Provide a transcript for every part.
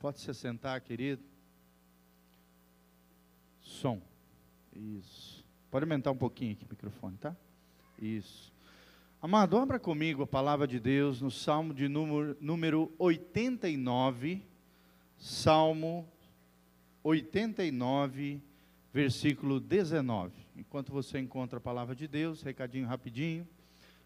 Pode se sentar, querido. Som. Isso. Pode aumentar um pouquinho aqui o microfone, tá? Isso. Amado, abra comigo a palavra de Deus no Salmo de número, número 89. Salmo 89, versículo 19. Enquanto você encontra a palavra de Deus, recadinho rapidinho.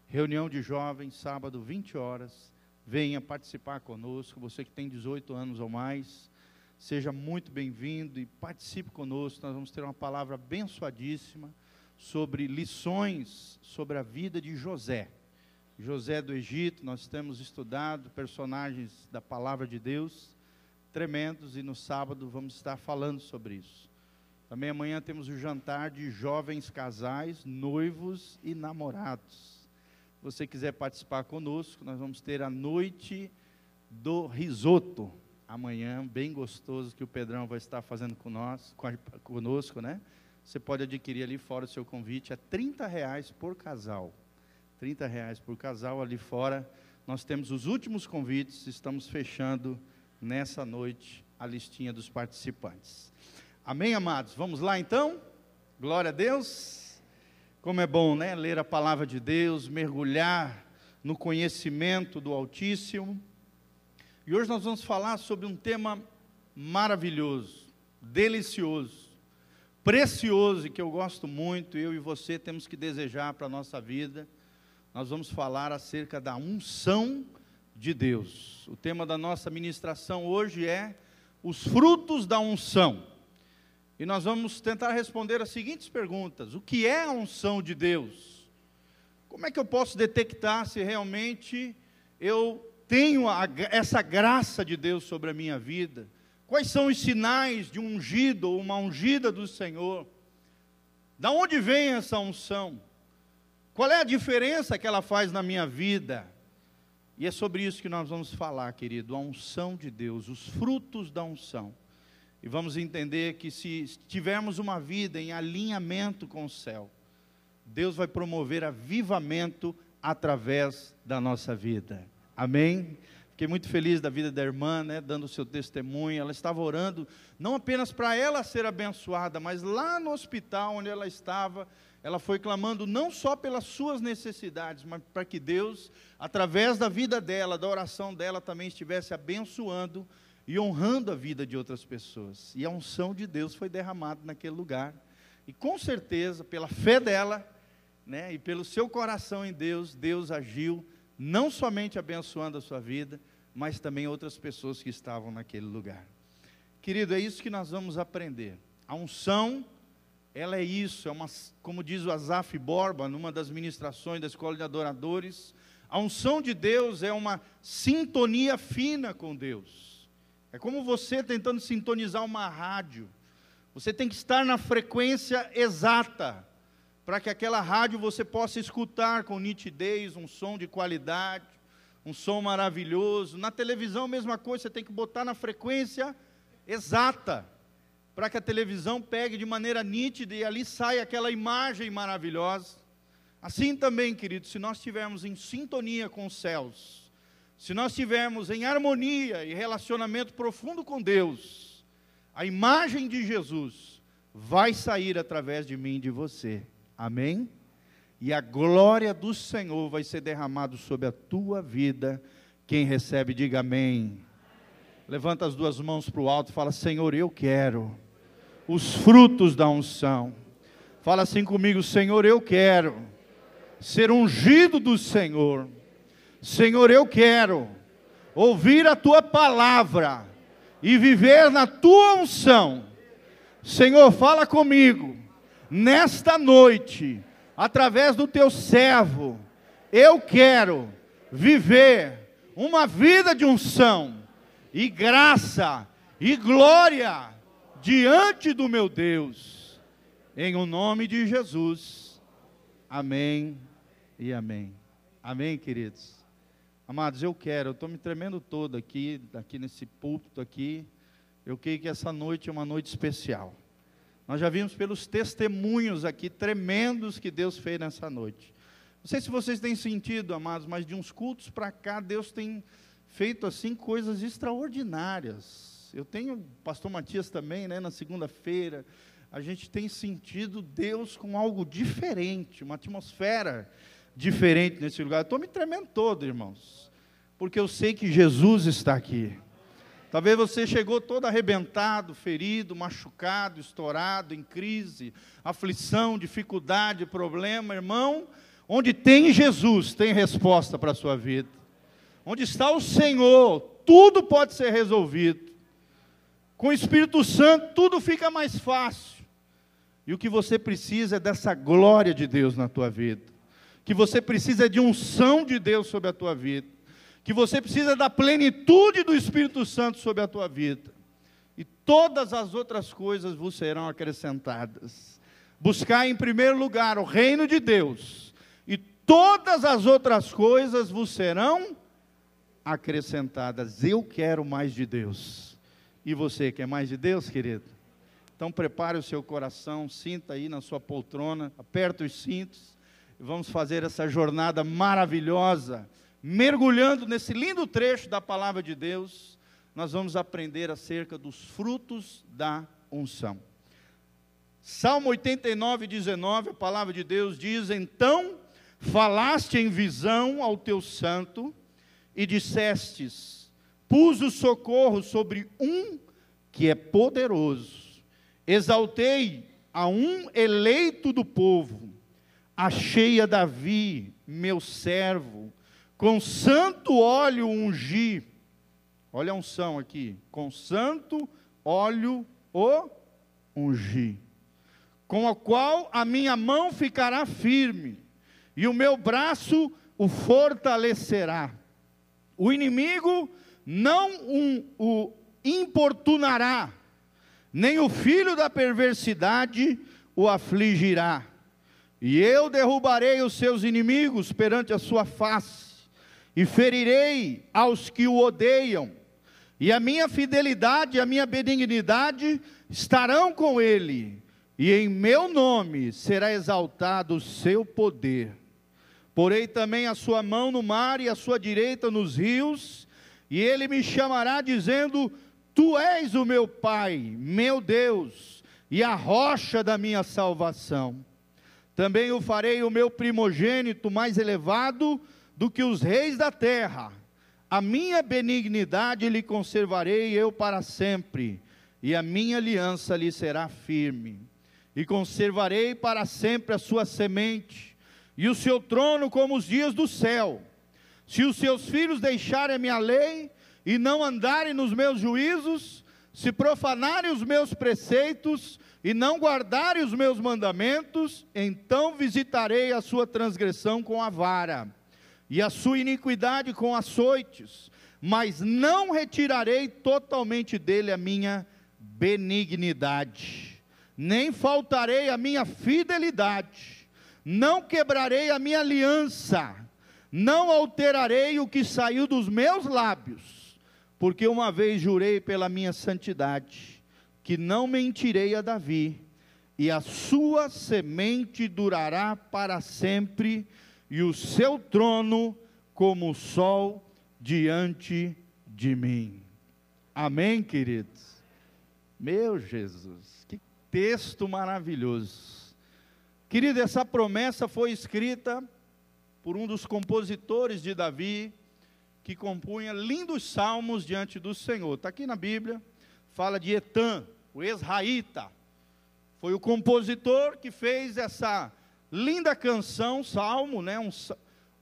Reunião de jovens, sábado, 20 horas venha participar conosco. Você que tem 18 anos ou mais, seja muito bem-vindo e participe conosco. Nós vamos ter uma palavra abençoadíssima sobre lições sobre a vida de José. José do Egito, nós temos estudado personagens da palavra de Deus tremendos e no sábado vamos estar falando sobre isso. Também amanhã temos o jantar de jovens casais, noivos e namorados você quiser participar conosco, nós vamos ter a noite do risoto amanhã, bem gostoso que o Pedrão vai estar fazendo com nós, conosco, né? Você pode adquirir ali fora o seu convite, é 30 reais por casal. 30 reais por casal ali fora. Nós temos os últimos convites, estamos fechando nessa noite a listinha dos participantes. Amém, amados? Vamos lá então? Glória a Deus. Como é bom, né? Ler a palavra de Deus, mergulhar no conhecimento do Altíssimo. E hoje nós vamos falar sobre um tema maravilhoso, delicioso, precioso e que eu gosto muito, eu e você temos que desejar para a nossa vida. Nós vamos falar acerca da unção de Deus. O tema da nossa ministração hoje é os frutos da unção. E nós vamos tentar responder as seguintes perguntas: O que é a unção de Deus? Como é que eu posso detectar se realmente eu tenho a, essa graça de Deus sobre a minha vida? Quais são os sinais de um ungido ou uma ungida do Senhor? Da onde vem essa unção? Qual é a diferença que ela faz na minha vida? E é sobre isso que nós vamos falar, querido, a unção de Deus, os frutos da unção. E vamos entender que se tivermos uma vida em alinhamento com o céu, Deus vai promover avivamento através da nossa vida. Amém? Fiquei muito feliz da vida da irmã, né, dando o seu testemunho. Ela estava orando não apenas para ela ser abençoada, mas lá no hospital onde ela estava, ela foi clamando não só pelas suas necessidades, mas para que Deus, através da vida dela, da oração dela, também estivesse abençoando e honrando a vida de outras pessoas. E a unção de Deus foi derramada naquele lugar. E com certeza, pela fé dela, né, e pelo seu coração em Deus, Deus agiu, não somente abençoando a sua vida, mas também outras pessoas que estavam naquele lugar. Querido, é isso que nós vamos aprender. A unção, ela é isso, é uma, como diz o Azaf Borba, numa das ministrações da Escola de Adoradores, a unção de Deus é uma sintonia fina com Deus. É como você tentando sintonizar uma rádio. Você tem que estar na frequência exata para que aquela rádio você possa escutar com nitidez, um som de qualidade, um som maravilhoso. Na televisão, mesma coisa, você tem que botar na frequência exata para que a televisão pegue de maneira nítida e ali saia aquela imagem maravilhosa. Assim também, queridos, se nós estivermos em sintonia com os céus, se nós tivermos em harmonia e relacionamento profundo com Deus, a imagem de Jesus vai sair através de mim e de você. Amém? E a glória do Senhor vai ser derramada sobre a tua vida. Quem recebe, diga amém. Levanta as duas mãos para o alto e fala: Senhor, eu quero os frutos da unção. Fala assim comigo: Senhor, eu quero ser ungido do Senhor Senhor, eu quero ouvir a tua palavra e viver na tua unção. Senhor, fala comigo nesta noite, através do teu servo. Eu quero viver uma vida de unção e graça e glória diante do meu Deus. Em o nome de Jesus. Amém e amém. Amém, queridos. Amados, eu quero, eu estou me tremendo todo aqui, aqui nesse púlpito aqui. Eu creio que essa noite é uma noite especial. Nós já vimos pelos testemunhos aqui tremendos que Deus fez nessa noite. Não sei se vocês têm sentido, amados, mas de uns cultos para cá, Deus tem feito assim coisas extraordinárias. Eu tenho pastor Matias também, né, na segunda-feira, a gente tem sentido Deus com algo diferente, uma atmosfera diferente nesse lugar. Estou me tremendo todo, irmãos, porque eu sei que Jesus está aqui. Talvez você chegou todo arrebentado, ferido, machucado, estourado, em crise, aflição, dificuldade, problema, irmão. Onde tem Jesus, tem resposta para a sua vida. Onde está o Senhor, tudo pode ser resolvido. Com o Espírito Santo, tudo fica mais fácil. E o que você precisa é dessa glória de Deus na tua vida. Que você precisa de unção de Deus sobre a tua vida que você precisa da plenitude do Espírito Santo sobre a tua vida. E todas as outras coisas vos serão acrescentadas. Buscar em primeiro lugar o reino de Deus, e todas as outras coisas vos serão acrescentadas. Eu quero mais de Deus. E você quer mais de Deus, querido? Então prepare o seu coração, sinta aí na sua poltrona, aperta os cintos, vamos fazer essa jornada maravilhosa. Mergulhando nesse lindo trecho da palavra de Deus, nós vamos aprender acerca dos frutos da unção. Salmo 89, 19, a palavra de Deus diz: Então falaste em visão ao teu santo e dissestes: Pus o socorro sobre um que é poderoso, exaltei a um eleito do povo, achei a Davi, meu servo, com santo óleo ungi. Olha a unção aqui. Com santo óleo o ungi. Com o qual a minha mão ficará firme, e o meu braço o fortalecerá. O inimigo não um, o importunará, nem o filho da perversidade o afligirá. E eu derrubarei os seus inimigos perante a sua face e ferirei aos que o odeiam, e a minha fidelidade e a minha benignidade estarão com ele, e em meu nome será exaltado o seu poder. Porei também a sua mão no mar e a sua direita nos rios, e ele me chamará, dizendo: Tu és o meu Pai, meu Deus, e a rocha da minha salvação. Também o farei o meu primogênito mais elevado, do que os reis da terra. A minha benignidade lhe conservarei eu para sempre, e a minha aliança lhe será firme. E conservarei para sempre a sua semente, e o seu trono como os dias do céu. Se os seus filhos deixarem a minha lei e não andarem nos meus juízos, se profanarem os meus preceitos e não guardarem os meus mandamentos, então visitarei a sua transgressão com a vara e a sua iniquidade com açoites, mas não retirarei totalmente dele a minha benignidade, nem faltarei a minha fidelidade, não quebrarei a minha aliança, não alterarei o que saiu dos meus lábios, porque uma vez jurei pela minha santidade, que não mentirei a Davi, e a sua semente durará para sempre e o seu trono como o sol diante de mim. Amém, queridos? Meu Jesus, que texto maravilhoso. Querido, essa promessa foi escrita por um dos compositores de Davi, que compunha lindos salmos diante do Senhor. Está aqui na Bíblia, fala de Etan, o Esraíta. Foi o compositor que fez essa linda canção, salmo, né, um,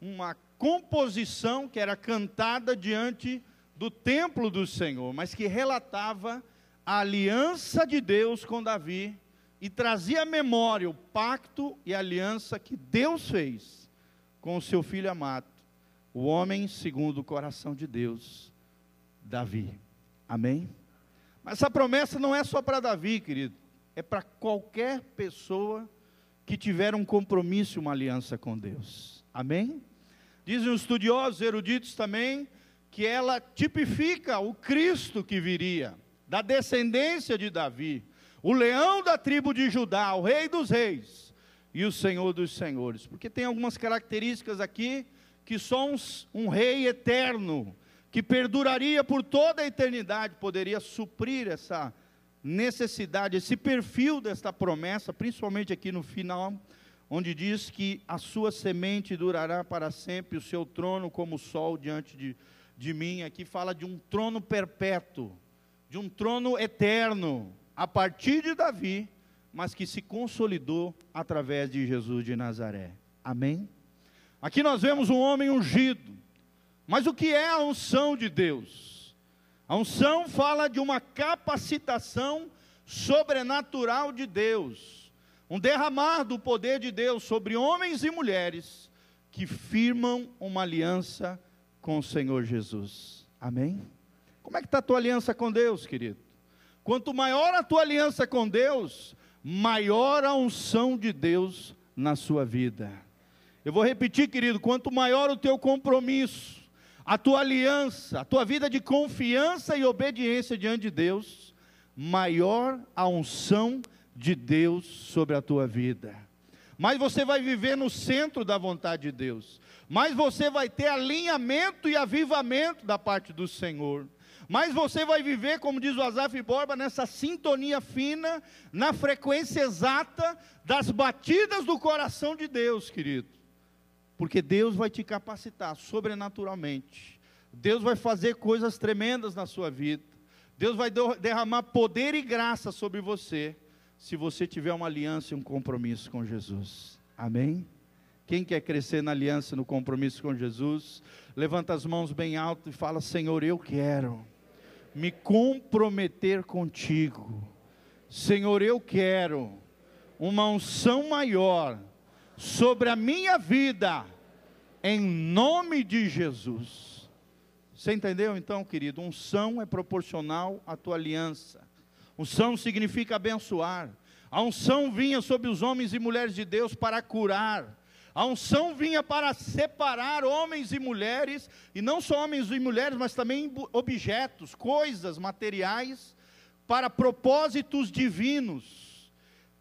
uma composição que era cantada diante do templo do Senhor, mas que relatava a aliança de Deus com Davi e trazia à memória o pacto e a aliança que Deus fez com o seu filho amado, o homem segundo o coração de Deus, Davi. Amém? Essa promessa não é só para Davi, querido, é para qualquer pessoa que tiveram um compromisso, uma aliança com Deus. Amém? Dizem os estudiosos, eruditos também, que ela tipifica o Cristo que viria, da descendência de Davi, o leão da tribo de Judá, o rei dos reis e o senhor dos senhores. Porque tem algumas características aqui que um, um rei eterno, que perduraria por toda a eternidade, poderia suprir essa necessidade, esse perfil desta promessa, principalmente aqui no final, onde diz que a sua semente durará para sempre, o seu trono como o sol diante de, de mim. Aqui fala de um trono perpétuo, de um trono eterno, a partir de Davi, mas que se consolidou através de Jesus de Nazaré. Amém? Aqui nós vemos um homem ungido. Mas o que é a unção de Deus? A unção fala de uma capacitação sobrenatural de Deus, um derramar do poder de Deus sobre homens e mulheres que firmam uma aliança com o Senhor Jesus. Amém? Como é que está a tua aliança com Deus, querido? Quanto maior a tua aliança com Deus, maior a unção de Deus na sua vida. Eu vou repetir, querido, quanto maior o teu compromisso, a tua aliança, a tua vida de confiança e obediência diante de Deus, maior a unção de Deus sobre a tua vida. Mais você vai viver no centro da vontade de Deus, mais você vai ter alinhamento e avivamento da parte do Senhor mas você vai viver, como diz o Azaf Borba, nessa sintonia fina, na frequência exata das batidas do coração de Deus, querido. Porque Deus vai te capacitar sobrenaturalmente. Deus vai fazer coisas tremendas na sua vida. Deus vai derramar poder e graça sobre você, se você tiver uma aliança e um compromisso com Jesus. Amém? Quem quer crescer na aliança, no compromisso com Jesus, levanta as mãos bem alto e fala: Senhor, eu quero me comprometer contigo. Senhor, eu quero uma unção maior sobre a minha vida, em nome de Jesus. Você entendeu então, querido? Unção é proporcional à tua aliança. Unção significa abençoar. A unção vinha sobre os homens e mulheres de Deus para curar, a unção vinha para separar homens e mulheres, e não só homens e mulheres, mas também objetos, coisas, materiais, para propósitos divinos.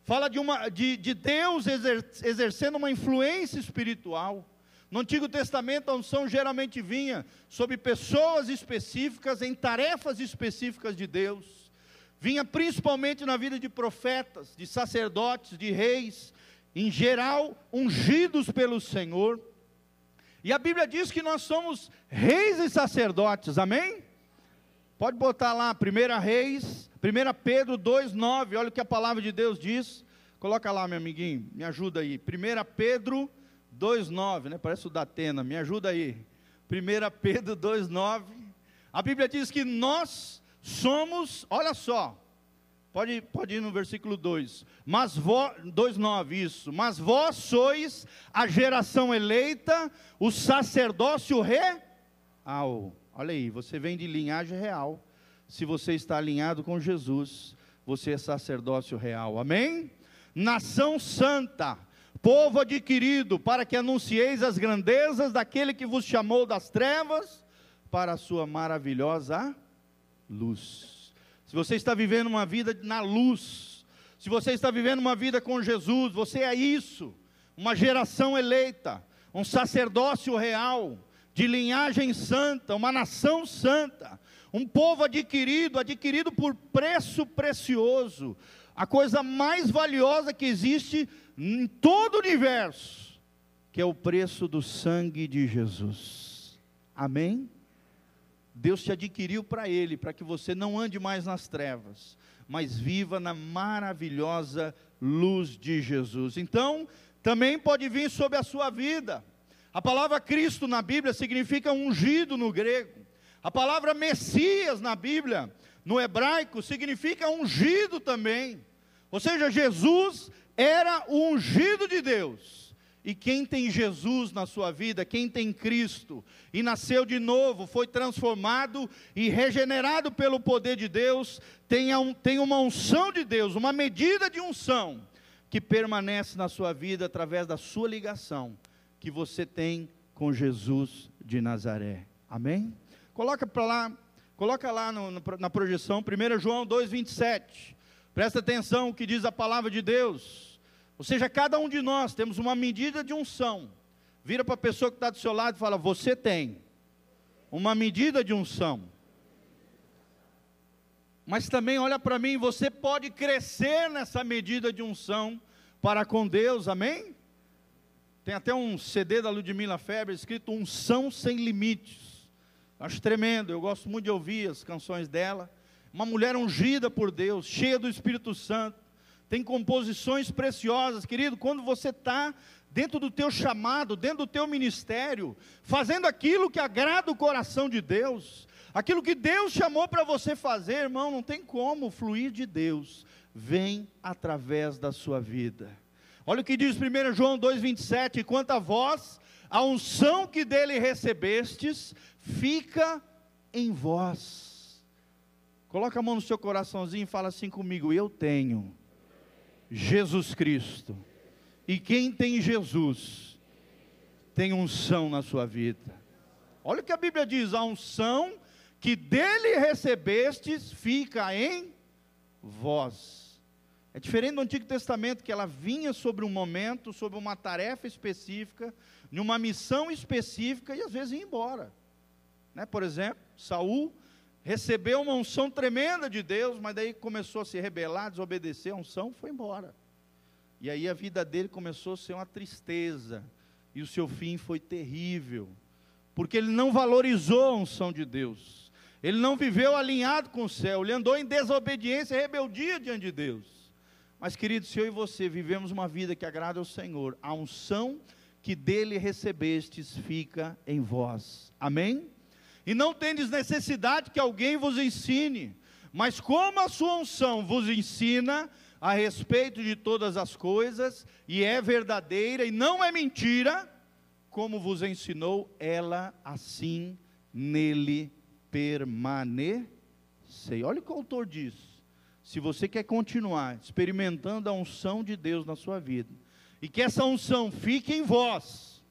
Fala de, uma, de, de Deus exer, exercendo uma influência espiritual. No Antigo Testamento, a unção geralmente vinha sobre pessoas específicas, em tarefas específicas de Deus. Vinha principalmente na vida de profetas, de sacerdotes, de reis, em geral, ungidos pelo Senhor. E a Bíblia diz que nós somos reis e sacerdotes, amém? Pode botar lá, 1 Reis, 1 Pedro 2,9, olha o que a palavra de Deus diz. Coloca lá, meu amiguinho, me ajuda aí. 1 Pedro 2,9, né? Parece o da Atena, me ajuda aí. 1 Pedro 2,9. A Bíblia diz que nós somos, olha só, Pode, pode ir no versículo 2. Mas vós, 2,9, isso. Mas vós sois a geração eleita, o sacerdócio real. Olha aí, você vem de linhagem real. Se você está alinhado com Jesus, você é sacerdócio real. Amém? Nação santa, povo adquirido, para que anuncieis as grandezas daquele que vos chamou das trevas para a sua maravilhosa luz se você está vivendo uma vida na luz, se você está vivendo uma vida com Jesus, você é isso, uma geração eleita, um sacerdócio real, de linhagem santa, uma nação santa, um povo adquirido, adquirido por preço precioso, a coisa mais valiosa que existe em todo o universo, que é o preço do sangue de Jesus. Amém? Deus te adquiriu para Ele, para que você não ande mais nas trevas, mas viva na maravilhosa luz de Jesus. Então, também pode vir sobre a sua vida. A palavra Cristo na Bíblia significa ungido no grego. A palavra Messias na Bíblia, no hebraico, significa ungido também. Ou seja, Jesus era o ungido de Deus. E quem tem Jesus na sua vida, quem tem Cristo e nasceu de novo, foi transformado e regenerado pelo poder de Deus, tem, um, tem uma unção de Deus, uma medida de unção que permanece na sua vida através da sua ligação que você tem com Jesus de Nazaré. Amém? Coloca para lá, coloca lá no, no, na projeção, 1 João 2,27. Presta atenção o que diz a palavra de Deus. Ou seja, cada um de nós temos uma medida de unção. Vira para a pessoa que está do seu lado e fala: Você tem uma medida de unção. Mas também olha para mim, você pode crescer nessa medida de unção para com Deus, amém? Tem até um CD da Ludmila Febre escrito Unção Sem Limites. Acho tremendo, eu gosto muito de ouvir as canções dela. Uma mulher ungida por Deus, cheia do Espírito Santo. Tem composições preciosas, querido. Quando você está dentro do teu chamado, dentro do teu ministério, fazendo aquilo que agrada o coração de Deus, aquilo que Deus chamou para você fazer, irmão, não tem como fluir de Deus, vem através da sua vida. Olha o que diz 1 João 2,27: quanto a vós, a unção que dele recebestes, fica em vós. Coloca a mão no seu coraçãozinho e fala assim comigo: Eu tenho Jesus Cristo e quem tem Jesus, tem unção na sua vida. Olha o que a Bíblia diz: a unção que dele recebestes fica em vós. É diferente do Antigo Testamento, que ela vinha sobre um momento, sobre uma tarefa específica, numa missão específica e às vezes ia embora. Né? Por exemplo, Saul recebeu uma unção tremenda de Deus, mas daí começou a se rebelar, desobedecer a unção, foi embora. E aí a vida dele começou a ser uma tristeza, e o seu fim foi terrível, porque ele não valorizou a unção de Deus, ele não viveu alinhado com o céu, ele andou em desobediência e rebeldia diante de Deus. Mas, querido, se eu e você vivemos uma vida que agrada ao Senhor, a unção que dele recebestes fica em vós. Amém? E não tendes necessidade que alguém vos ensine, mas como a sua unção vos ensina, a respeito de todas as coisas, e é verdadeira e não é mentira, como vos ensinou, ela assim nele permanecei. Olha o que o autor diz. Se você quer continuar experimentando a unção de Deus na sua vida, e que essa unção fique em vós,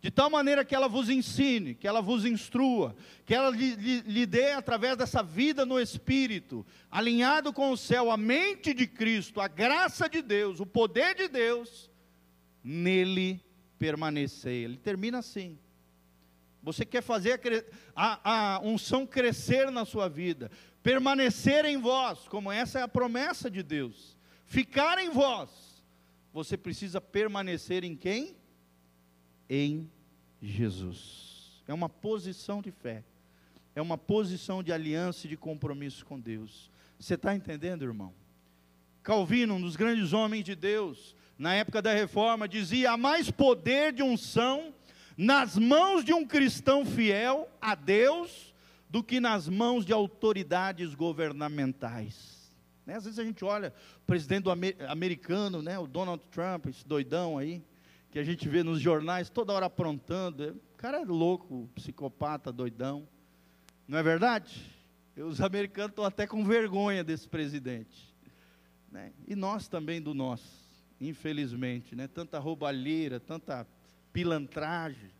de tal maneira que ela vos ensine, que ela vos instrua, que ela lhe, lhe, lhe, dê através dessa vida no Espírito, alinhado com o céu, a mente de Cristo, a graça de Deus, o poder de Deus, nele permanecer. Ele termina assim. Você quer fazer a, a unção crescer na sua vida, permanecer em vós, como essa é a promessa de Deus, ficar em vós, você precisa permanecer em quem? em Jesus. É uma posição de fé, é uma posição de aliança e de compromisso com Deus. Você está entendendo, irmão? Calvino, um dos grandes homens de Deus, na época da reforma, dizia: há mais poder de unção nas mãos de um cristão fiel a Deus do que nas mãos de autoridades governamentais. Né? Às vezes a gente olha o presidente americano, né, o Donald Trump, esse doidão aí, que a gente vê nos jornais toda hora aprontando. O cara é louco, psicopata, doidão. Não é verdade? Os americanos estão até com vergonha desse presidente. Né? E nós também do nosso, infelizmente. Né? Tanta roubalheira, tanta pilantragem,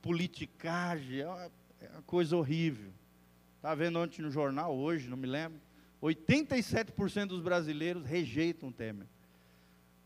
politicagem, é uma, é uma coisa horrível. Estava vendo ontem no jornal, hoje, não me lembro. 87% dos brasileiros rejeitam o Temer.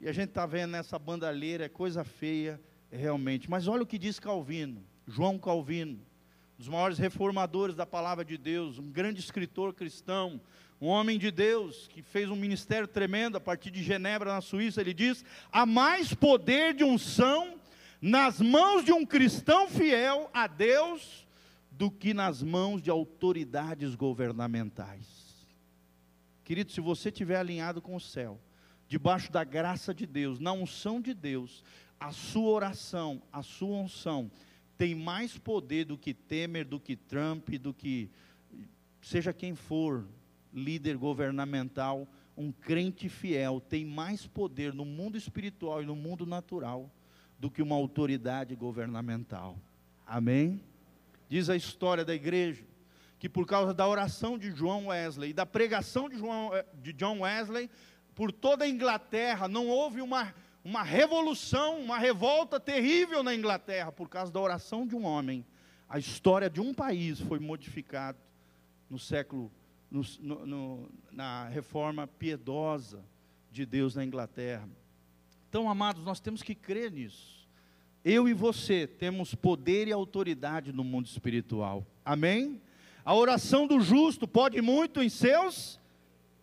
E a gente está vendo nessa bandalheira, é coisa feia realmente. Mas olha o que diz Calvino, João Calvino, um dos maiores reformadores da palavra de Deus, um grande escritor cristão, um homem de Deus que fez um ministério tremendo a partir de Genebra, na Suíça. Ele diz: há mais poder de unção nas mãos de um cristão fiel a Deus do que nas mãos de autoridades governamentais. Querido, se você estiver alinhado com o céu, debaixo da graça de Deus, na unção de Deus, a sua oração, a sua unção, tem mais poder do que Temer, do que Trump, do que seja quem for líder governamental, um crente fiel tem mais poder no mundo espiritual e no mundo natural do que uma autoridade governamental. Amém? Diz a história da igreja que por causa da oração de João Wesley e da pregação de, João, eh, de John Wesley, por toda a Inglaterra, não houve uma, uma revolução, uma revolta terrível na Inglaterra, por causa da oração de um homem. A história de um país foi modificada no século, no, no, na reforma piedosa de Deus na Inglaterra. Então, amados, nós temos que crer nisso. eu e você temos poder e autoridade no mundo espiritual. Amém? A oração do justo pode muito em seus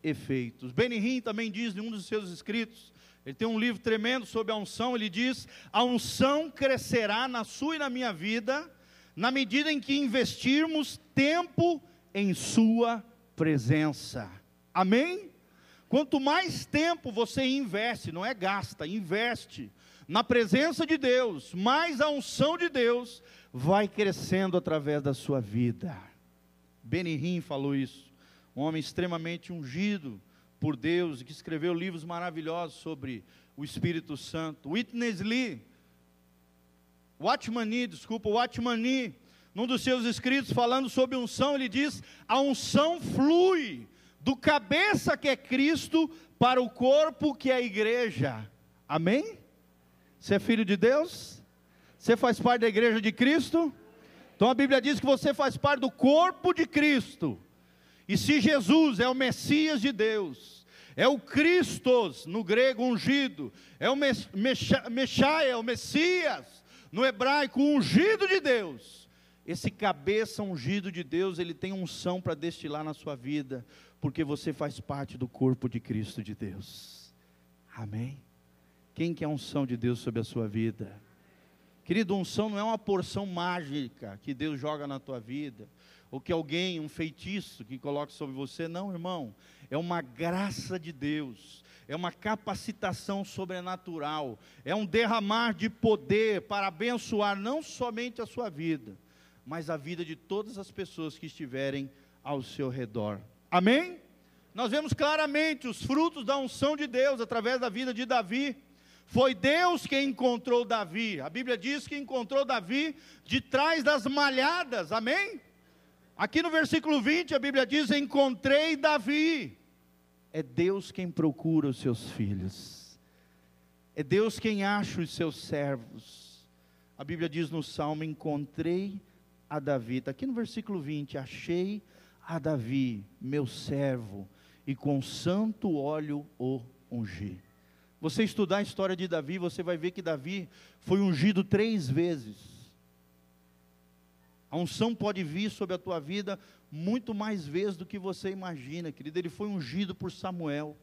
efeitos. Benihim também diz em um dos seus escritos, ele tem um livro tremendo sobre a unção, ele diz: "A unção crescerá na sua e na minha vida, na medida em que investirmos tempo em sua presença." Amém? Quanto mais tempo você investe, não é gasta, investe na presença de Deus, mais a unção de Deus vai crescendo através da sua vida. Benihim falou isso, um homem extremamente ungido por Deus e que escreveu livros maravilhosos sobre o Espírito Santo. Witness Lee, Watchmani, desculpa, Watchmani, num dos seus escritos falando sobre unção, ele diz: a unção flui do cabeça que é Cristo para o corpo que é a igreja. Amém? Você é filho de Deus? Você faz parte da igreja de Cristo? Então a Bíblia diz que você faz parte do corpo de Cristo. E se Jesus é o Messias de Deus, é o Christos, no grego ungido, é o Messias, o Messias, no hebraico ungido de Deus. Esse cabeça ungido de Deus, ele tem unção para destilar na sua vida, porque você faz parte do corpo de Cristo de Deus. Amém? Quem quer unção de Deus sobre a sua vida? Querido, unção não é uma porção mágica que Deus joga na tua vida, ou que alguém, um feitiço que coloca sobre você, não, irmão. É uma graça de Deus, é uma capacitação sobrenatural, é um derramar de poder para abençoar não somente a sua vida, mas a vida de todas as pessoas que estiverem ao seu redor. Amém? Nós vemos claramente os frutos da unção de Deus através da vida de Davi. Foi Deus quem encontrou Davi. A Bíblia diz que encontrou Davi de trás das malhadas. Amém? Aqui no versículo 20 a Bíblia diz: Encontrei Davi. É Deus quem procura os seus filhos. É Deus quem acha os seus servos. A Bíblia diz no Salmo: Encontrei a Davi. Está aqui no versículo 20: Achei a Davi, meu servo, e com santo óleo o ungi você estudar a história de Davi, você vai ver que Davi foi ungido três vezes. A unção pode vir sobre a tua vida muito mais vezes do que você imagina, querido. Ele foi ungido por Samuel.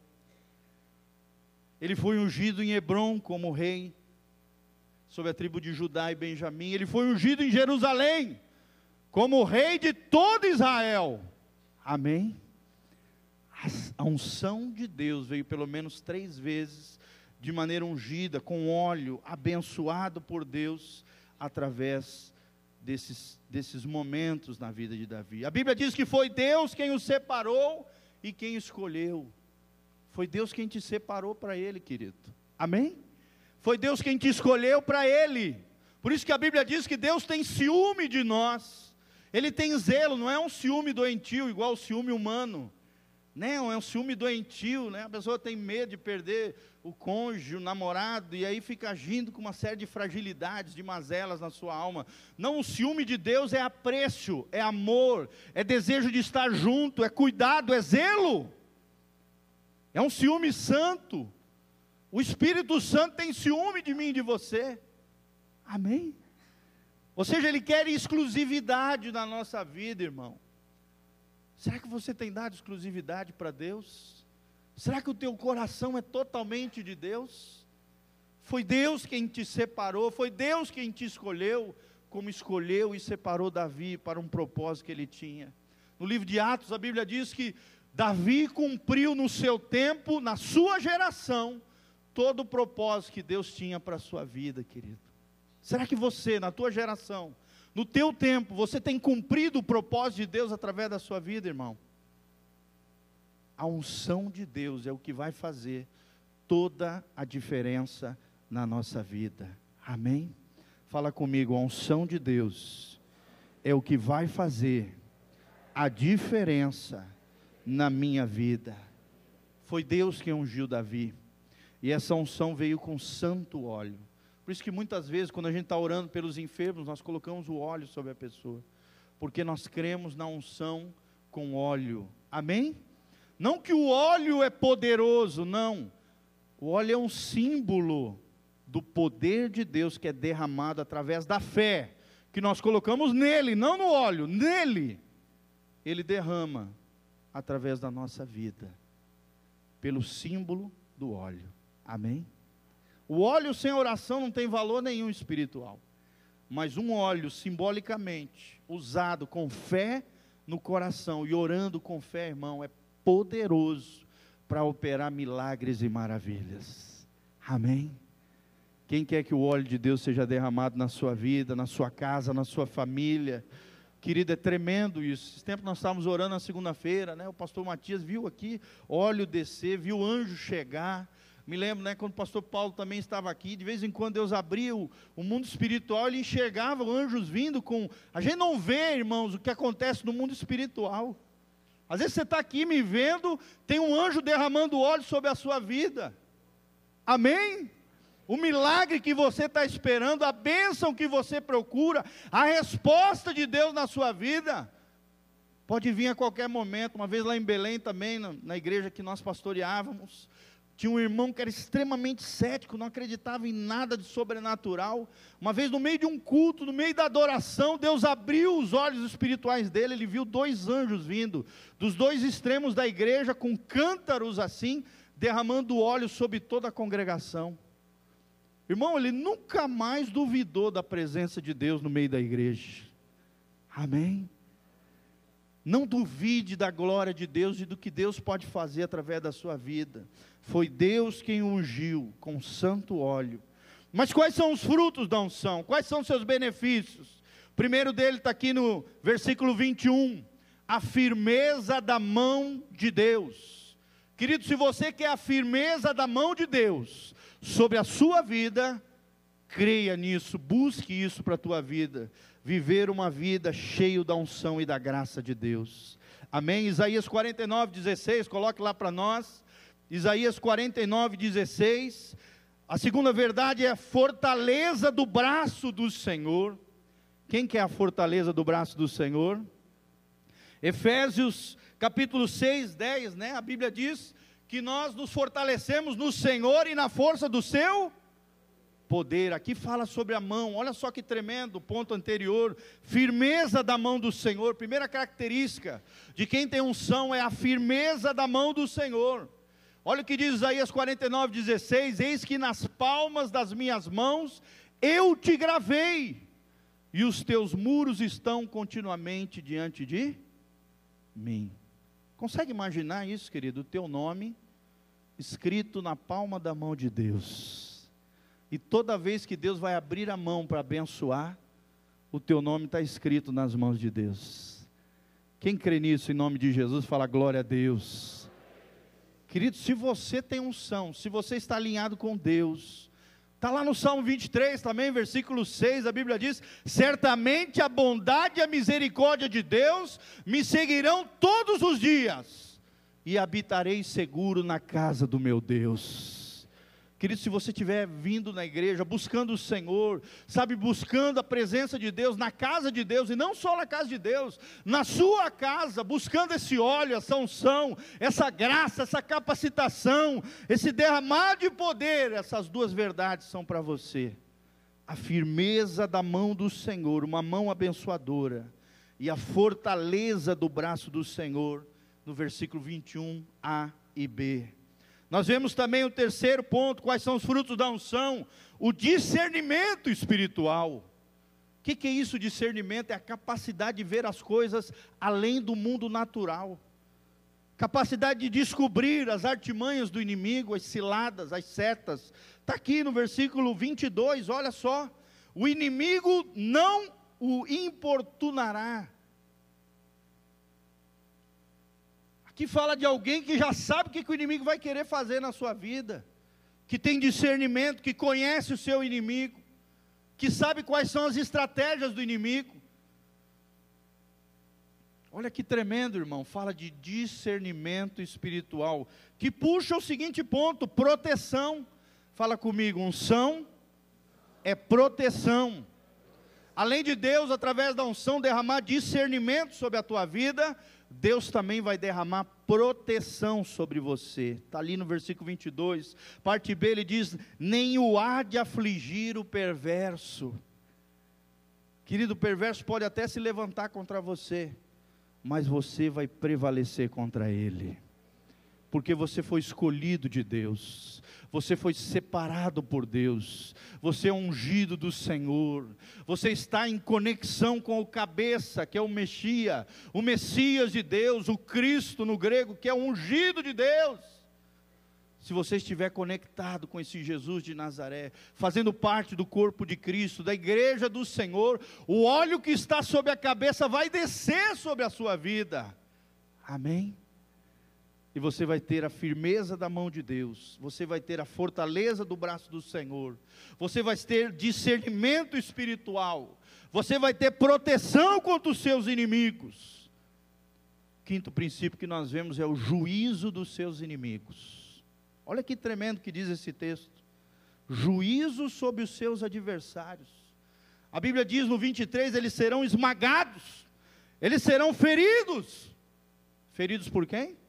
Ele foi ungido em Hebron como rei, sobre a tribo de Judá e Benjamim. Ele foi ungido em Jerusalém, como rei de todo Israel. Amém? A unção de Deus veio pelo menos três vezes de maneira ungida, com óleo, abençoado por Deus, através desses, desses momentos na vida de Davi. A Bíblia diz que foi Deus quem o separou e quem escolheu. Foi Deus quem te separou para Ele, querido. Amém? Foi Deus quem te escolheu para Ele. Por isso que a Bíblia diz que Deus tem ciúme de nós. Ele tem zelo, não é um ciúme doentio igual o ciúme humano. Não, é um ciúme doentio, né? A pessoa tem medo de perder o cônjuge, o namorado, e aí fica agindo com uma série de fragilidades, de mazelas na sua alma. Não, o ciúme de Deus é apreço, é amor, é desejo de estar junto, é cuidado, é zelo. É um ciúme santo. O Espírito Santo tem ciúme de mim e de você. Amém? Ou seja, Ele quer exclusividade na nossa vida, irmão. Será que você tem dado exclusividade para Deus? Será que o teu coração é totalmente de Deus? Foi Deus quem te separou, foi Deus quem te escolheu, como escolheu e separou Davi para um propósito que ele tinha. No livro de Atos, a Bíblia diz que Davi cumpriu no seu tempo, na sua geração, todo o propósito que Deus tinha para a sua vida, querido. Será que você, na tua geração, no teu tempo, você tem cumprido o propósito de Deus através da sua vida, irmão? A unção de Deus é o que vai fazer toda a diferença na nossa vida. Amém? Fala comigo, a unção de Deus é o que vai fazer a diferença na minha vida. Foi Deus quem ungiu Davi, e essa unção veio com santo óleo. Por isso que muitas vezes, quando a gente está orando pelos enfermos, nós colocamos o óleo sobre a pessoa, porque nós cremos na unção com óleo. Amém? Não que o óleo é poderoso, não. O óleo é um símbolo do poder de Deus que é derramado através da fé, que nós colocamos nele, não no óleo, nele, ele derrama através da nossa vida, pelo símbolo do óleo. Amém? O óleo sem oração não tem valor nenhum espiritual, mas um óleo simbolicamente usado com fé no coração e orando com fé, irmão, é poderoso para operar milagres e maravilhas. Amém? Quem quer que o óleo de Deus seja derramado na sua vida, na sua casa, na sua família? Querido, é tremendo isso. Esse tempo nós estávamos orando na segunda-feira, né? O pastor Matias viu aqui óleo descer, viu anjo chegar. Me lembro, né, quando o pastor Paulo também estava aqui, de vez em quando Deus abria o, o mundo espiritual, ele enxergava anjos vindo com. A gente não vê, irmãos, o que acontece no mundo espiritual. Às vezes você está aqui me vendo, tem um anjo derramando óleo sobre a sua vida. Amém? O milagre que você está esperando, a bênção que você procura, a resposta de Deus na sua vida, pode vir a qualquer momento. Uma vez lá em Belém também, na, na igreja que nós pastoreávamos, tinha um irmão que era extremamente cético, não acreditava em nada de sobrenatural. Uma vez, no meio de um culto, no meio da adoração, Deus abriu os olhos espirituais dele. Ele viu dois anjos vindo dos dois extremos da igreja, com cântaros assim, derramando óleo sobre toda a congregação. Irmão, ele nunca mais duvidou da presença de Deus no meio da igreja. Amém? Não duvide da glória de Deus e do que Deus pode fazer através da sua vida. Foi Deus quem ungiu com santo óleo. Mas quais são os frutos da unção? Quais são seus benefícios? O primeiro dele está aqui no versículo 21. A firmeza da mão de Deus. Querido, se você quer a firmeza da mão de Deus sobre a sua vida, creia nisso, busque isso para a tua vida. Viver uma vida cheio da unção e da graça de Deus. Amém? Isaías 49, 16, coloque lá para nós. Isaías 49, 16. A segunda verdade é a fortaleza do braço do Senhor. Quem quer a fortaleza do braço do Senhor? Efésios capítulo 6, 10, né? A Bíblia diz que nós nos fortalecemos no Senhor e na força do seu poder. Aqui fala sobre a mão, olha só que tremendo, ponto anterior, firmeza da mão do Senhor. Primeira característica de quem tem unção é a firmeza da mão do Senhor. Olha o que diz Isaías 49, 16: Eis que nas palmas das minhas mãos eu te gravei, e os teus muros estão continuamente diante de mim. Consegue imaginar isso, querido? O teu nome escrito na palma da mão de Deus. E toda vez que Deus vai abrir a mão para abençoar, o teu nome está escrito nas mãos de Deus. Quem crê nisso em nome de Jesus, fala glória a Deus. Querido, se você tem unção, se você está alinhado com Deus, está lá no Salmo 23 também, versículo 6, a Bíblia diz: Certamente a bondade e a misericórdia de Deus me seguirão todos os dias, e habitarei seguro na casa do meu Deus. Querido, se você estiver vindo na igreja, buscando o Senhor, sabe, buscando a presença de Deus na casa de Deus, e não só na casa de Deus, na sua casa, buscando esse óleo, essa unção, essa graça, essa capacitação, esse derramar de poder, essas duas verdades são para você. A firmeza da mão do Senhor, uma mão abençoadora, e a fortaleza do braço do Senhor, no versículo 21, A e B. Nós vemos também o terceiro ponto: quais são os frutos da unção? O discernimento espiritual. O que, que é isso, discernimento? É a capacidade de ver as coisas além do mundo natural. Capacidade de descobrir as artimanhas do inimigo, as ciladas, as setas. Está aqui no versículo 22, olha só. O inimigo não o importunará que fala de alguém que já sabe o que, que o inimigo vai querer fazer na sua vida, que tem discernimento, que conhece o seu inimigo, que sabe quais são as estratégias do inimigo. Olha que tremendo, irmão. Fala de discernimento espiritual, que puxa o seguinte ponto: proteção. Fala comigo, unção é proteção. Além de Deus, através da unção, derramar discernimento sobre a tua vida, Deus também vai derramar proteção sobre você. Está ali no versículo 22, parte B, ele diz: Nem o há de afligir o perverso. Querido, o perverso pode até se levantar contra você, mas você vai prevalecer contra ele porque você foi escolhido de Deus, você foi separado por Deus, você é ungido do Senhor, você está em conexão com o cabeça, que é o Messias, o Messias de Deus, o Cristo no grego, que é ungido de Deus. Se você estiver conectado com esse Jesus de Nazaré, fazendo parte do corpo de Cristo, da igreja do Senhor, o óleo que está sobre a cabeça vai descer sobre a sua vida. Amém? E você vai ter a firmeza da mão de Deus, você vai ter a fortaleza do braço do Senhor, você vai ter discernimento espiritual, você vai ter proteção contra os seus inimigos. Quinto princípio que nós vemos é o juízo dos seus inimigos. Olha que tremendo que diz esse texto: juízo sobre os seus adversários. A Bíblia diz no 23: eles serão esmagados, eles serão feridos. Feridos por quem?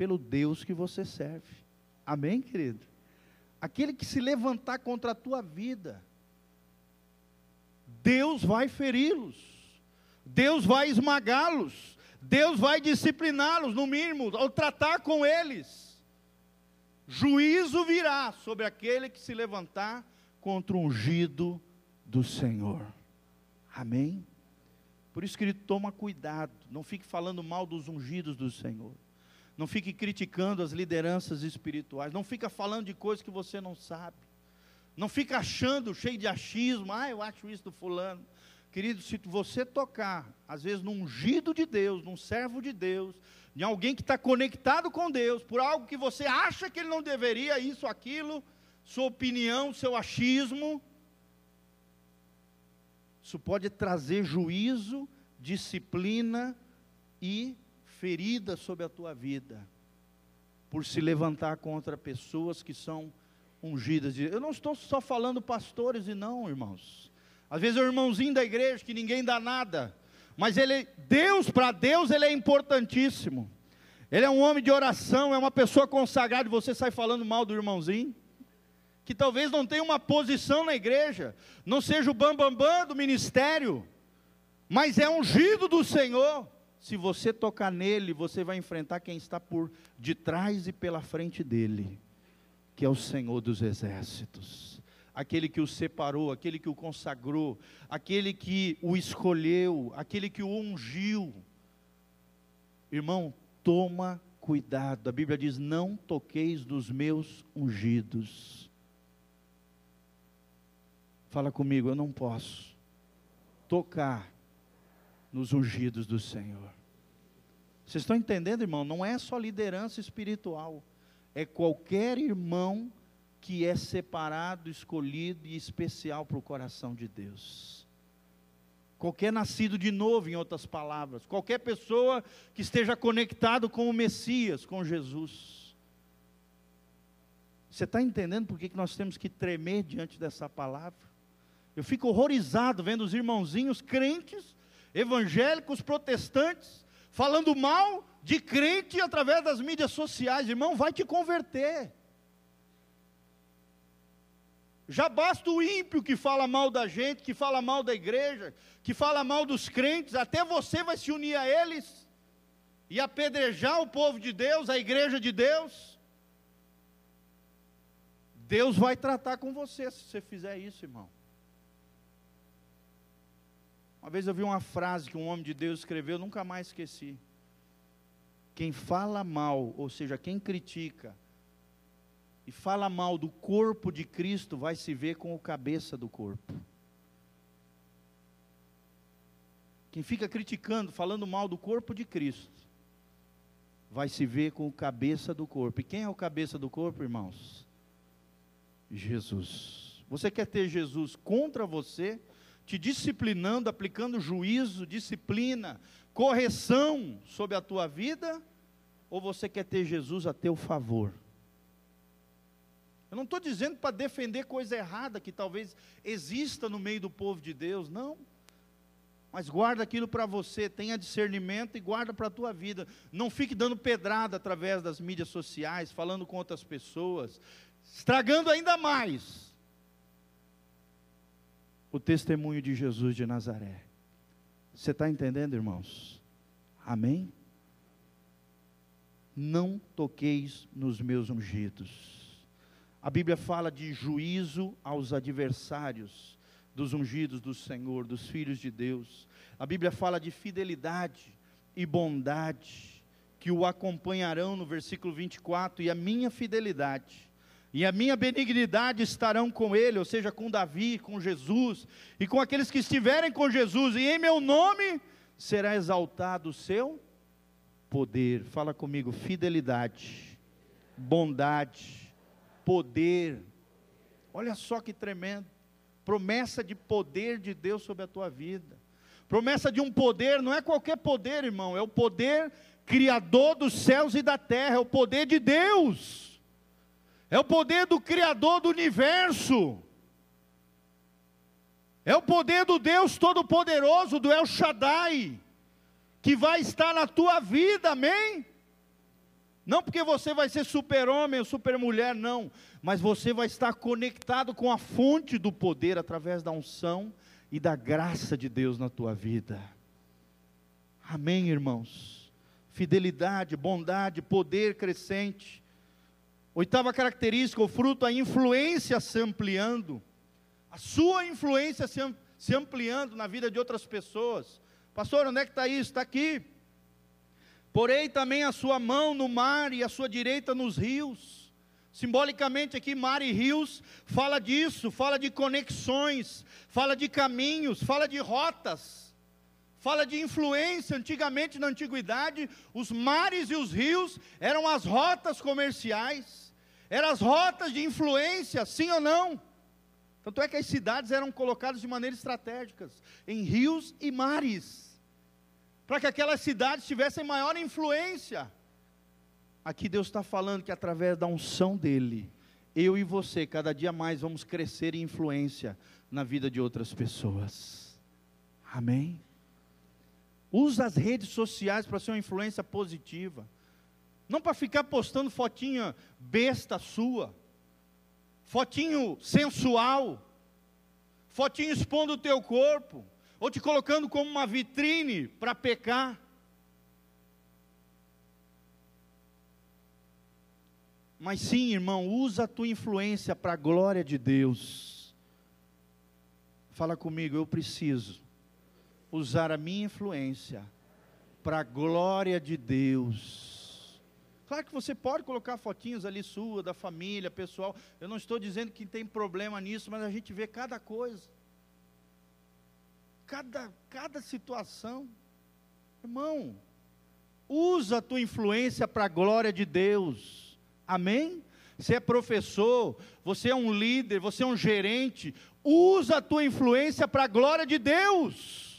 Pelo Deus que você serve. Amém, querido? Aquele que se levantar contra a tua vida, Deus vai feri-los, Deus vai esmagá-los, Deus vai discipliná-los, no mínimo, ou tratar com eles. Juízo virá sobre aquele que se levantar contra o ungido do Senhor. Amém? Por isso que ele toma cuidado, não fique falando mal dos ungidos do Senhor. Não fique criticando as lideranças espirituais. Não fica falando de coisas que você não sabe. Não fica achando, cheio de achismo. Ah, eu acho isso do fulano. Querido, se você tocar, às vezes, num ungido de Deus, num servo de Deus, em alguém que está conectado com Deus, por algo que você acha que ele não deveria, isso, aquilo, sua opinião, seu achismo, isso pode trazer juízo, disciplina e ferida sobre a tua vida, por se levantar contra pessoas que são ungidas. Eu não estou só falando pastores e não, irmãos. Às vezes é o irmãozinho da igreja que ninguém dá nada, mas ele, Deus, para Deus, ele é importantíssimo. Ele é um homem de oração, é uma pessoa consagrada, e você sai falando mal do irmãozinho, que talvez não tenha uma posição na igreja, não seja o bambambam bam, bam do ministério, mas é ungido do Senhor se você tocar nele, você vai enfrentar quem está por detrás e pela frente dele, que é o Senhor dos exércitos, aquele que o separou, aquele que o consagrou, aquele que o escolheu, aquele que o ungiu. Irmão, toma cuidado. A Bíblia diz: Não toqueis dos meus ungidos. Fala comigo, eu não posso tocar nos ungidos do Senhor. Vocês estão entendendo, irmão? Não é só liderança espiritual, é qualquer irmão que é separado, escolhido e especial para o coração de Deus. Qualquer nascido de novo, em outras palavras, qualquer pessoa que esteja conectado com o Messias, com Jesus. Você está entendendo por que, que nós temos que tremer diante dessa palavra? Eu fico horrorizado vendo os irmãozinhos crentes evangélicos protestantes falando mal de crente através das mídias sociais. Irmão, vai te converter. Já basta o ímpio que fala mal da gente, que fala mal da igreja, que fala mal dos crentes, até você vai se unir a eles e apedrejar o povo de Deus, a igreja de Deus. Deus vai tratar com você se você fizer isso, irmão. Uma vez eu vi uma frase que um homem de Deus escreveu, nunca mais esqueci. Quem fala mal, ou seja, quem critica e fala mal do corpo de Cristo, vai se ver com o cabeça do corpo. Quem fica criticando, falando mal do corpo de Cristo, vai se ver com o cabeça do corpo. E quem é o cabeça do corpo, irmãos? Jesus. Você quer ter Jesus contra você? Te disciplinando, aplicando juízo, disciplina, correção sobre a tua vida, ou você quer ter Jesus a teu favor? Eu não estou dizendo para defender coisa errada que talvez exista no meio do povo de Deus, não. mas guarda aquilo para você, tenha discernimento e guarda para a tua vida. Não fique dando pedrada através das mídias sociais, falando com outras pessoas, estragando ainda mais o testemunho de Jesus de Nazaré. Você está entendendo, irmãos? Amém? Não toqueis nos meus ungidos. A Bíblia fala de juízo aos adversários dos ungidos do Senhor, dos filhos de Deus. A Bíblia fala de fidelidade e bondade que o acompanharão no versículo 24, e a minha fidelidade e a minha benignidade estarão com ele, ou seja, com Davi, com Jesus, e com aqueles que estiverem com Jesus, e em meu nome será exaltado o seu poder. Fala comigo, fidelidade, bondade, poder. Olha só que tremendo promessa de poder de Deus sobre a tua vida. Promessa de um poder, não é qualquer poder, irmão, é o poder criador dos céus e da terra, é o poder de Deus. É o poder do criador do universo. É o poder do Deus todo-poderoso, do El Shaddai, que vai estar na tua vida, amém? Não porque você vai ser super-homem ou super-mulher, não. Mas você vai estar conectado com a fonte do poder através da unção e da graça de Deus na tua vida. Amém, irmãos? Fidelidade, bondade, poder crescente. Oitava característica, o fruto, a influência se ampliando. A sua influência se ampliando na vida de outras pessoas. Pastor, onde é que está isso? Está aqui. Porei também a sua mão no mar e a sua direita nos rios. Simbolicamente aqui, mar e rios fala disso, fala de conexões, fala de caminhos, fala de rotas, fala de influência. Antigamente, na antiguidade, os mares e os rios eram as rotas comerciais, eram as rotas de influência, sim ou não? Tanto é que as cidades eram colocadas de maneira estratégica, em rios e mares para que aquelas cidades tivessem maior influência. Aqui Deus está falando que através da unção dEle, eu e você, cada dia mais vamos crescer em influência na vida de outras pessoas. Amém? Usa as redes sociais para ser uma influência positiva. Não para ficar postando fotinha besta sua, fotinho sensual, fotinho expondo o teu corpo ou te colocando como uma vitrine para pecar. Mas sim, irmão, usa a tua influência para a glória de Deus. Fala comigo, eu preciso usar a minha influência para a glória de Deus. Claro que você pode colocar fotinhos ali sua, da família, pessoal. Eu não estou dizendo que tem problema nisso, mas a gente vê cada coisa cada, cada situação. Irmão, usa a tua influência para a glória de Deus. Amém? Você é professor, você é um líder, você é um gerente, usa a tua influência para a glória de Deus.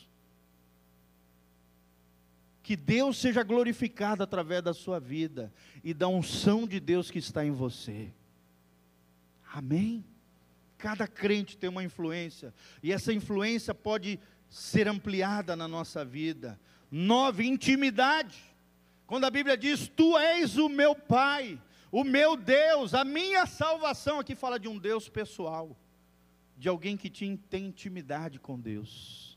Que Deus seja glorificado através da sua vida e da unção de Deus que está em você. Amém? Cada crente tem uma influência, e essa influência pode ser ampliada na nossa vida. Nove, intimidade. Quando a Bíblia diz: Tu és o meu Pai, o meu Deus, a minha salvação. Aqui fala de um Deus pessoal, de alguém que tem intimidade com Deus.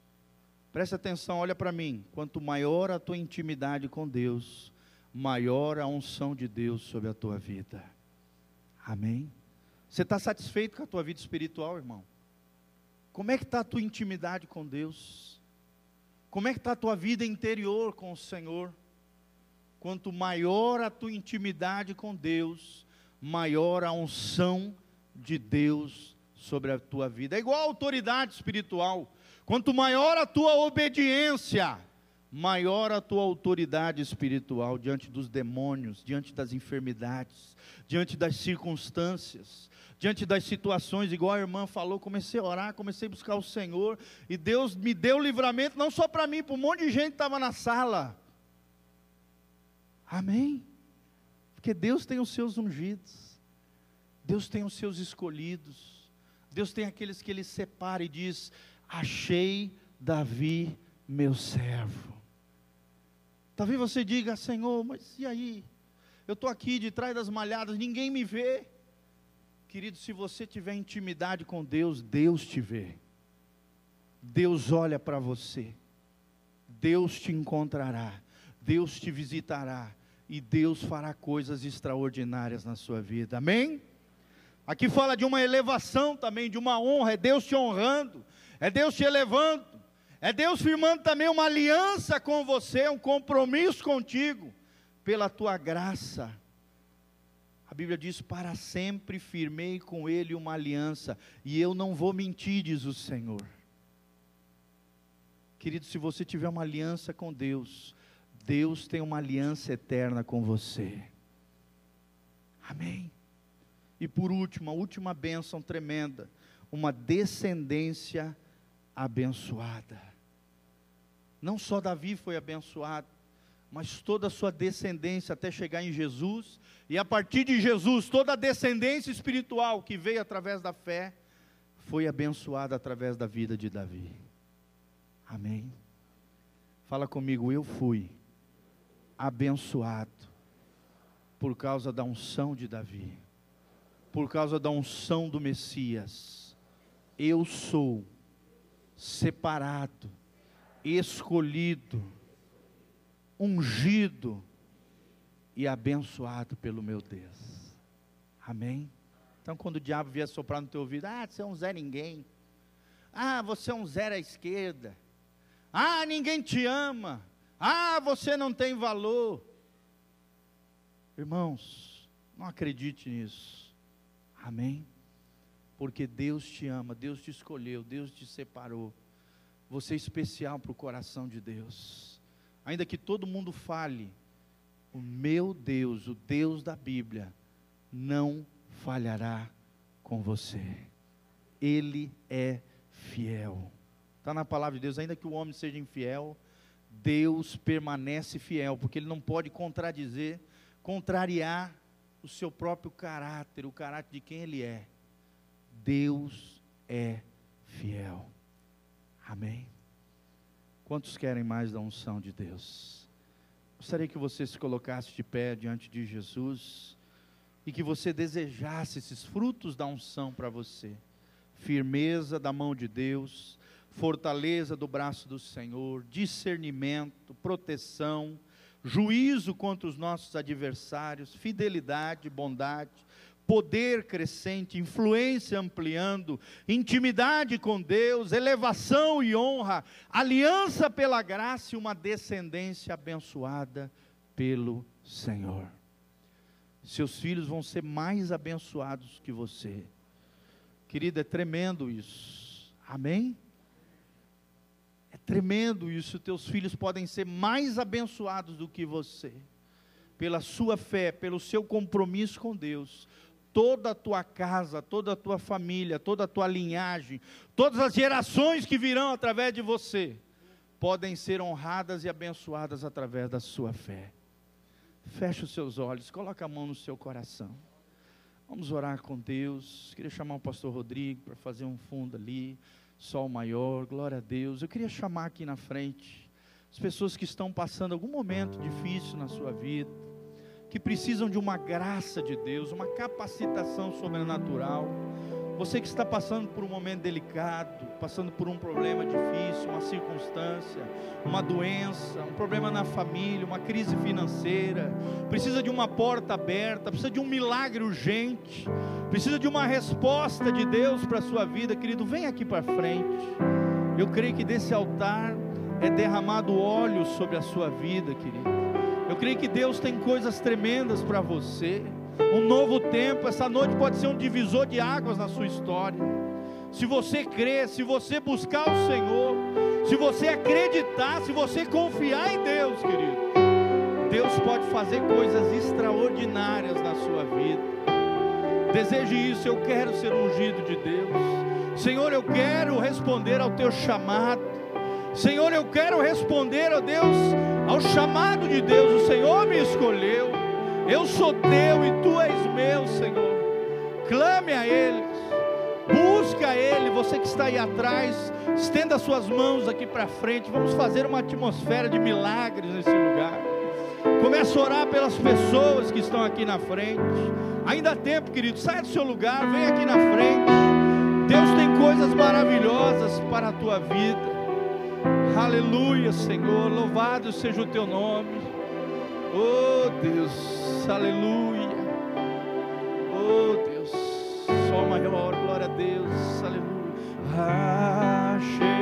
Presta atenção, olha para mim. Quanto maior a tua intimidade com Deus, maior a unção de Deus sobre a tua vida. Amém? Você está satisfeito com a tua vida espiritual, irmão? Como é que está a tua intimidade com Deus? Como é que está a tua vida interior com o Senhor? Quanto maior a tua intimidade com Deus, maior a unção de Deus sobre a tua vida. É igual a autoridade espiritual. Quanto maior a tua obediência, maior a tua autoridade espiritual diante dos demônios, diante das enfermidades, diante das circunstâncias diante das situações, igual a irmã falou, comecei a orar, comecei a buscar o Senhor, e Deus me deu livramento, não só para mim, para um monte de gente que estava na sala. Amém? Porque Deus tem os seus ungidos, Deus tem os seus escolhidos, Deus tem aqueles que Ele separa e diz: Achei Davi meu servo. Talvez você diga, Senhor, mas e aí? Eu estou aqui de trás das malhadas, ninguém me vê. Querido, se você tiver intimidade com Deus, Deus te vê. Deus olha para você. Deus te encontrará. Deus te visitará. E Deus fará coisas extraordinárias na sua vida. Amém? Aqui fala de uma elevação também, de uma honra. É Deus te honrando. É Deus te elevando. É Deus firmando também uma aliança com você, um compromisso contigo, pela tua graça. A Bíblia diz: Para sempre firmei com Ele uma aliança, e eu não vou mentir, diz o Senhor. Querido, se você tiver uma aliança com Deus, Deus tem uma aliança eterna com você. Amém. E por último, a última bênção tremenda, uma descendência abençoada. Não só Davi foi abençoado, mas toda a sua descendência até chegar em Jesus, e a partir de Jesus, toda a descendência espiritual que veio através da fé, foi abençoada através da vida de Davi. Amém. Fala comigo, eu fui abençoado por causa da unção de Davi, por causa da unção do Messias. Eu sou separado escolhido, ungido e abençoado pelo meu Deus. Amém? Então, quando o diabo vier soprar no teu ouvido, ah, você é um Zé Ninguém. Ah, você é um zero à esquerda. Ah, ninguém te ama. Ah, você não tem valor. Irmãos, não acredite nisso. Amém? Porque Deus te ama, Deus te escolheu, Deus te separou. Você é especial para o coração de Deus. Ainda que todo mundo fale, o meu Deus, o Deus da Bíblia, não falhará com você. Ele é fiel. Está na palavra de Deus, ainda que o homem seja infiel, Deus permanece fiel, porque ele não pode contradizer, contrariar o seu próprio caráter, o caráter de quem ele é. Deus é fiel. Amém? Quantos querem mais da unção de Deus? Gostaria que você se colocasse de pé diante de Jesus e que você desejasse esses frutos da unção para você. Firmeza da mão de Deus, fortaleza do braço do Senhor, discernimento, proteção, juízo contra os nossos adversários, fidelidade, bondade, poder crescente, influência ampliando, intimidade com Deus, elevação e honra, aliança pela graça e uma descendência abençoada pelo Senhor. Seus filhos vão ser mais abençoados que você. Querida, é tremendo isso. Amém? É tremendo isso. Teus filhos podem ser mais abençoados do que você. Pela sua fé, pelo seu compromisso com Deus, toda a tua casa, toda a tua família, toda a tua linhagem, todas as gerações que virão através de você, podem ser honradas e abençoadas através da sua fé. Feche os seus olhos, coloque a mão no seu coração. Vamos orar com Deus. Queria chamar o pastor Rodrigo para fazer um fundo ali. Sol maior, glória a Deus. Eu queria chamar aqui na frente as pessoas que estão passando algum momento difícil na sua vida que precisam de uma graça de Deus, uma capacitação sobrenatural. Você que está passando por um momento delicado, passando por um problema difícil, uma circunstância, uma doença, um problema na família, uma crise financeira, precisa de uma porta aberta, precisa de um milagre urgente, precisa de uma resposta de Deus para a sua vida, querido, vem aqui para frente. Eu creio que desse altar é derramado óleo sobre a sua vida, querido. Eu creio que Deus tem coisas tremendas para você. Um novo tempo, essa noite pode ser um divisor de águas na sua história. Se você crer, se você buscar o Senhor, se você acreditar, se você confiar em Deus, querido, Deus pode fazer coisas extraordinárias na sua vida. Deseje isso, eu quero ser ungido de Deus. Senhor, eu quero responder ao teu chamado. Senhor, eu quero responder, ó Deus, ao chamado de Deus. O Senhor me escolheu. Eu sou teu e tu és meu, Senhor. Clame a Ele, busca para Ele. Você que está aí atrás, estenda suas mãos aqui para frente. Vamos fazer uma atmosfera de milagres nesse lugar. Comece a orar pelas pessoas que estão aqui na frente. Ainda há tempo, querido. Saia do seu lugar, vem aqui na frente. Deus tem coisas maravilhosas para a tua vida. Aleluia, Senhor. Louvado seja o teu nome. Oh, Deus. Aleluia. Oh, Deus. Só maior glória a Deus. Aleluia. Achei-me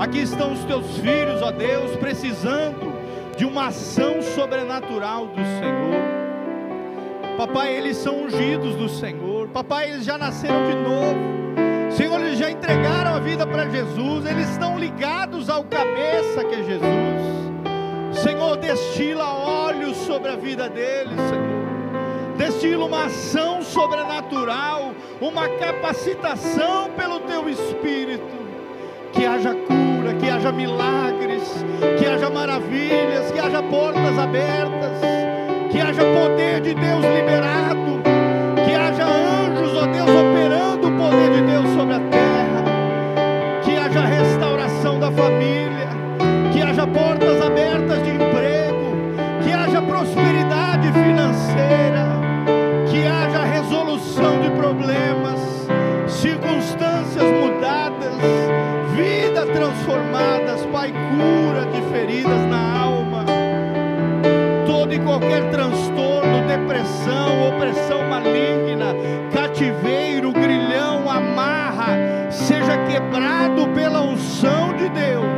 Aqui estão os teus filhos, ó Deus, precisando de uma ação sobrenatural do Senhor. Papai, eles são ungidos do Senhor. Papai, eles já nasceram de novo. Senhor, eles já entregaram a vida para Jesus. Eles estão ligados ao cabeça que é Jesus. Senhor, destila óleo sobre a vida deles, Senhor. Destila uma ação sobrenatural, uma capacitação pelo teu espírito. Que haja cura, haja milagres, que haja maravilhas, que haja portas abertas, que haja poder de Deus liberado, que haja anjos, ó Deus, operando o poder de Deus sobre a terra, transformadas, Pai, cura de feridas na alma, todo e qualquer transtorno, depressão, opressão maligna, cativeiro, grilhão, amarra, seja quebrado pela unção de Deus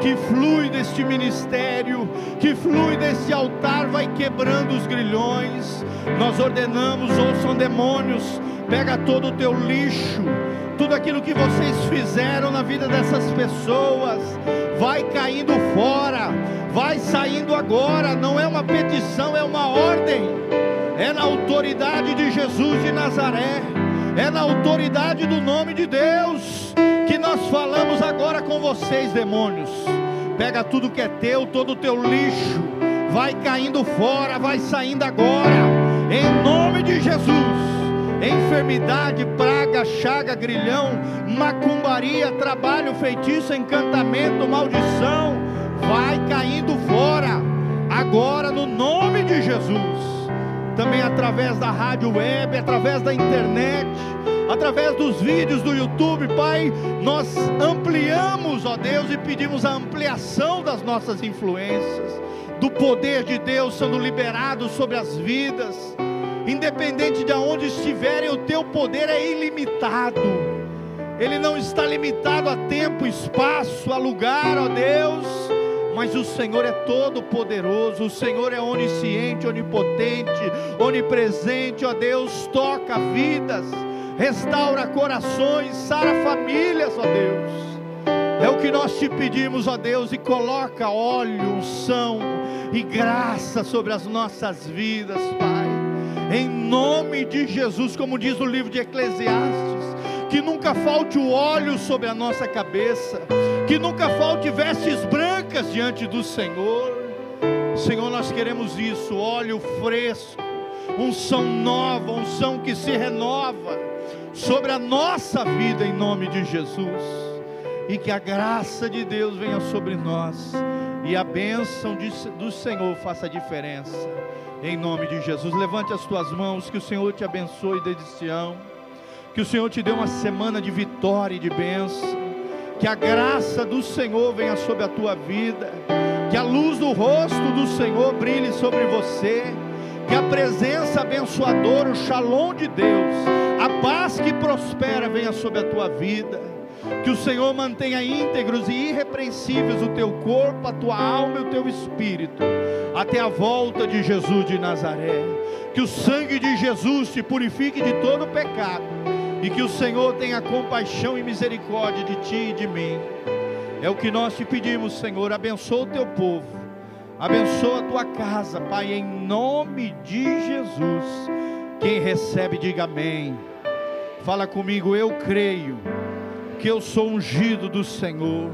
que flui deste ministério, que flui desse altar, vai quebrando os grilhões. Nós ordenamos, ouçam demônios, pega todo o teu lixo, tudo aquilo que vocês fizeram na vida dessas pessoas, vai caindo fora, vai saindo agora. Não é uma petição, é uma ordem. É na autoridade de Jesus de Nazaré, é na autoridade do nome de Deus que nós falamos agora com vocês, demônios. Pega tudo que é teu, todo o teu lixo, vai caindo fora, vai saindo agora, em nome de Jesus enfermidade, praga, chaga, grilhão, macumbaria, trabalho, feitiço, encantamento, maldição, vai caindo fora, agora no nome de Jesus. Também através da rádio web, através da internet, através dos vídeos do YouTube, Pai, nós ampliamos, ó Deus, e pedimos a ampliação das nossas influências, do poder de Deus sendo liberado sobre as vidas independente de onde estiverem, o teu poder é ilimitado. Ele não está limitado a tempo, espaço, a lugar, ó Deus. Mas o Senhor é todo poderoso, o Senhor é onisciente, onipotente, onipresente, ó Deus, toca vidas, restaura corações, sara famílias, ó Deus. É o que nós te pedimos, ó Deus, e coloca óleo, unção e graça sobre as nossas vidas, Pai em nome de Jesus, como diz o livro de Eclesiastes, que nunca falte o óleo sobre a nossa cabeça, que nunca falte vestes brancas diante do Senhor. Senhor, nós queremos isso, óleo fresco, unção nova, unção que se renova sobre a nossa vida em nome de Jesus. E que a graça de Deus venha sobre nós e a bênção de, do Senhor faça a diferença em nome de Jesus. Levante as tuas mãos, que o Senhor te abençoe desde Sião, que o Senhor te dê uma semana de vitória e de bênção, que a graça do Senhor venha sobre a tua vida, que a luz do rosto do Senhor brilhe sobre você, que a presença abençoadora, o shalom de Deus, a paz que prospera venha sobre a tua vida. Que o Senhor mantenha íntegros e irrepreensíveis o teu corpo, a tua alma e o teu espírito até a volta de Jesus de Nazaré. Que o sangue de Jesus te purifique de todo pecado e que o Senhor tenha compaixão e misericórdia de ti e de mim. É o que nós te pedimos, Senhor. Abençoa o teu povo, abençoa a tua casa, Pai, em nome de Jesus. Quem recebe, diga amém. Fala comigo, eu creio que eu sou ungido do Senhor,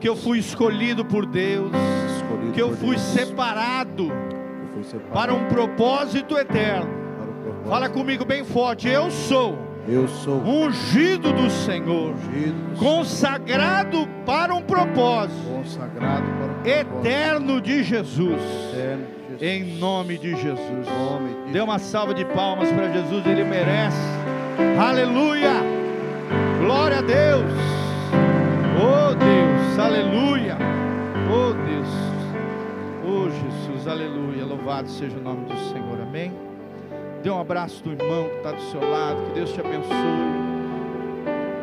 que eu fui escolhido por Deus escolhido que eu fui Deus. separado, eu fui separado para um propósito eterno. Um propósito. Fala comigo bem forte. Eu sou. Eu sou ungido do Senhor, ungido do consagrado Senhor. para um propósito, consagrado para um propósito. eterno de Jesus. Eterno de Jesus. Em nome de Jesus. Nome de Dê uma salva de palmas para Jesus, ele merece. Aleluia! Glória a Deus! Oh Deus, aleluia! Oh Deus. Jesus, aleluia. Louvado seja o nome do Senhor, amém. Dê um abraço do irmão que está do seu lado, que Deus te abençoe.